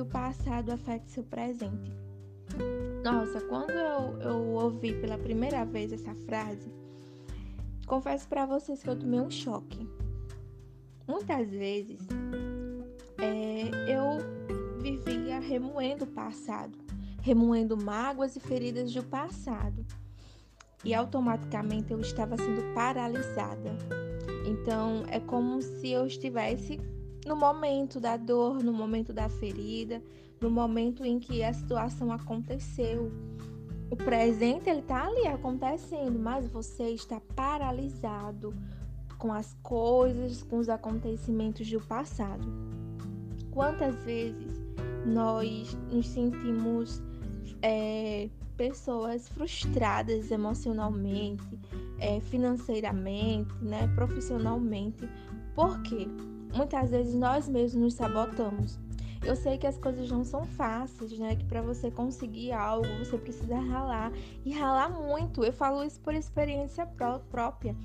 que o passado afeta seu presente. Nossa, quando eu, eu ouvi pela primeira vez essa frase, confesso para vocês que eu tomei um choque. Muitas vezes é, eu vivia remoendo o passado, remoendo mágoas e feridas do passado. E automaticamente eu estava sendo paralisada. Então é como se eu estivesse no momento da dor, no momento da ferida, no momento em que a situação aconteceu. O presente ele está ali acontecendo, mas você está paralisado com as coisas, com os acontecimentos do passado. Quantas vezes nós nos sentimos é, pessoas frustradas emocionalmente, é, financeiramente, né, profissionalmente. Por quê? Muitas vezes nós mesmos nos sabotamos. Eu sei que as coisas não são fáceis, né? Que para você conseguir algo, você precisa ralar e ralar muito. Eu falo isso por experiência pró própria.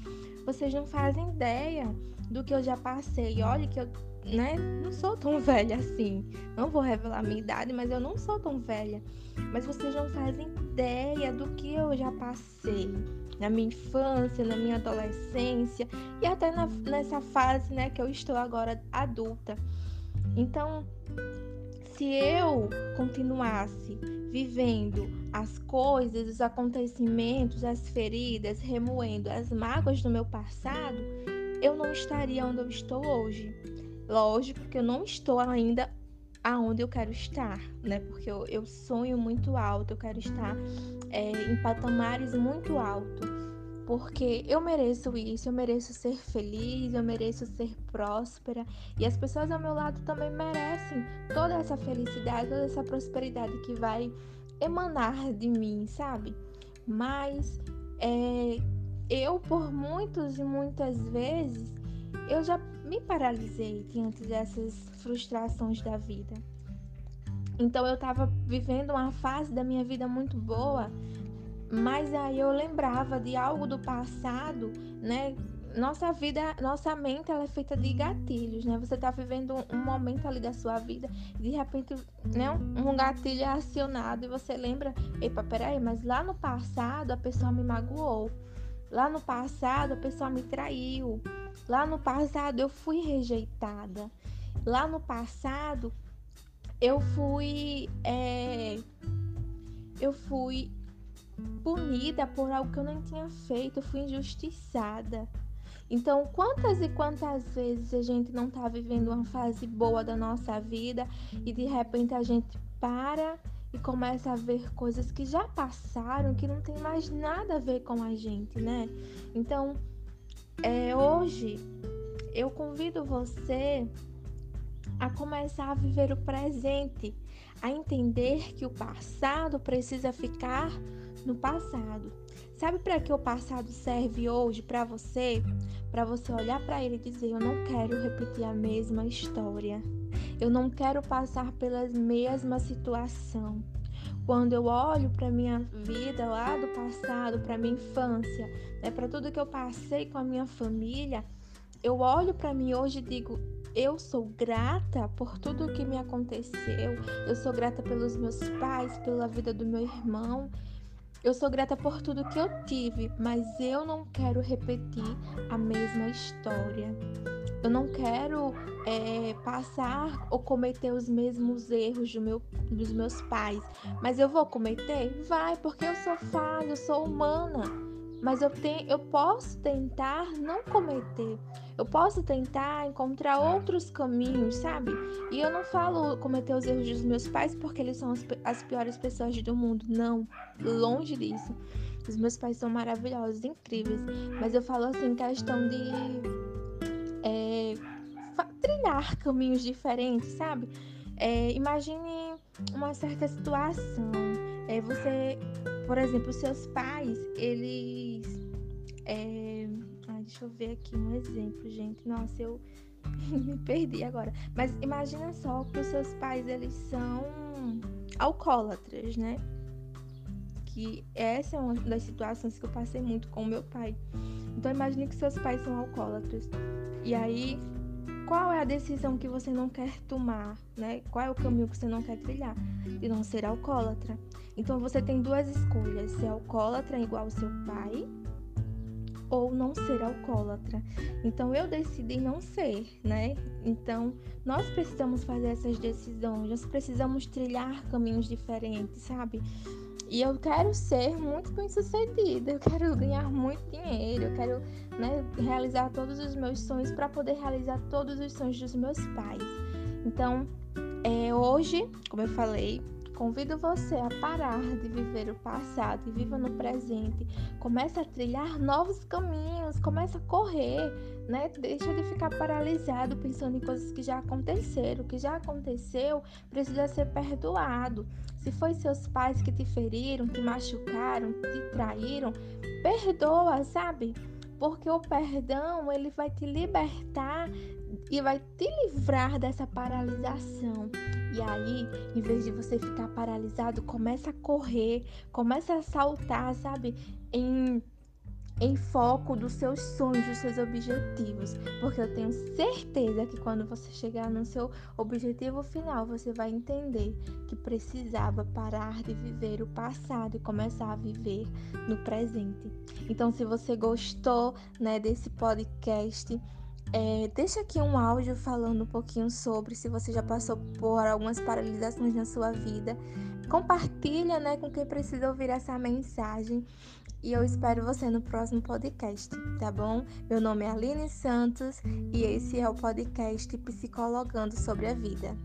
Vocês não fazem ideia do que eu já passei. Olha que eu né, não sou tão velha assim. Não vou revelar minha idade, mas eu não sou tão velha. Mas vocês não fazem ideia do que eu já passei na minha infância, na minha adolescência e até na, nessa fase, né, que eu estou agora adulta. Então, se eu continuasse vivendo as coisas, os acontecimentos, as feridas, remoendo as mágoas do meu passado, eu não estaria onde eu estou hoje. Lógico que eu não estou ainda aonde eu quero estar, né? Porque eu, eu sonho muito alto, eu quero estar é, em patamares muito altos. Porque eu mereço isso, eu mereço ser feliz, eu mereço ser próspera. E as pessoas ao meu lado também merecem toda essa felicidade, toda essa prosperidade que vai emanar de mim, sabe? Mas é, eu, por muitos e muitas vezes, eu já me paralisei diante dessas frustrações da vida. Então eu estava vivendo uma fase da minha vida muito boa, mas aí eu lembrava de algo do passado, né? Nossa vida, nossa mente ela é feita de gatilhos, né? Você está vivendo um, momento ali da sua vida e de repente, né, um gatilho é acionado e você lembra, epa, peraí, mas lá no passado a pessoa me magoou. Lá no passado a pessoa me traiu. Lá no passado eu fui rejeitada. Lá no passado eu fui é, eu fui punida por algo que eu não tinha feito, eu fui injustiçada. Então, quantas e quantas vezes a gente não está vivendo uma fase boa da nossa vida e de repente a gente para e começa a ver coisas que já passaram, que não tem mais nada a ver com a gente, né? Então, é, hoje eu convido você a começar a viver o presente, a entender que o passado precisa ficar no passado. Sabe para que o passado serve hoje para você? Para você olhar para ele e dizer: Eu não quero repetir a mesma história. Eu não quero passar pela mesma situação. Quando eu olho para minha vida lá do passado, para minha infância, né, para tudo que eu passei com a minha família, eu olho para mim hoje e digo: eu sou grata por tudo que me aconteceu. Eu sou grata pelos meus pais, pela vida do meu irmão. Eu sou grata por tudo que eu tive, mas eu não quero repetir a mesma história. Eu não quero é, passar ou cometer os mesmos erros do meu, dos meus pais. Mas eu vou cometer? Vai, porque eu sou falha, eu sou humana. Mas eu, tenho, eu posso tentar não cometer. Eu posso tentar encontrar outros caminhos, sabe? E eu não falo cometer os erros dos meus pais porque eles são as, as piores pessoas do mundo. Não, longe disso. Os meus pais são maravilhosos, incríveis. Mas eu falo assim, questão de é, trilhar caminhos diferentes, sabe? É, imagine uma certa situação. É, você, por exemplo, seus pais, eles. É, deixa eu ver aqui um exemplo, gente. Nossa, eu me perdi agora. Mas imagina só que os seus pais, eles são alcoólatras, né? Que essa é uma das situações que eu passei muito com meu pai. Então imagine que seus pais são alcoólatras. E aí qual é a decisão que você não quer tomar, né? Qual é o caminho que você não quer trilhar? De não ser alcoólatra. Então você tem duas escolhas: ser alcoólatra igual ao seu pai ou não ser alcoólatra. Então eu decidi não ser, né? Então nós precisamos fazer essas decisões, nós precisamos trilhar caminhos diferentes, sabe? E eu quero ser muito bem sucedida, eu quero ganhar muito dinheiro, eu quero né, realizar todos os meus sonhos para poder realizar todos os sonhos dos meus pais. Então, é, hoje, como eu falei, Convido você a parar de viver o passado e viva no presente. Comece a trilhar novos caminhos, comece a correr, né? Deixa de ficar paralisado pensando em coisas que já aconteceram. O que já aconteceu precisa ser perdoado. Se foi seus pais que te feriram, te machucaram, te traíram, perdoa, sabe? Porque o perdão, ele vai te libertar e vai te livrar dessa paralisação. E aí, em vez de você ficar paralisado, começa a correr, começa a saltar, sabe? Em em foco dos seus sonhos, dos seus objetivos, porque eu tenho certeza que quando você chegar no seu objetivo final, você vai entender que precisava parar de viver o passado e começar a viver no presente. Então, se você gostou, né, desse podcast, é, deixa aqui um áudio falando um pouquinho sobre se você já passou por algumas paralisações na sua vida. Compartilha né, com quem precisa ouvir essa mensagem. E eu espero você no próximo podcast, tá bom? Meu nome é Aline Santos e esse é o podcast Psicologando sobre a Vida.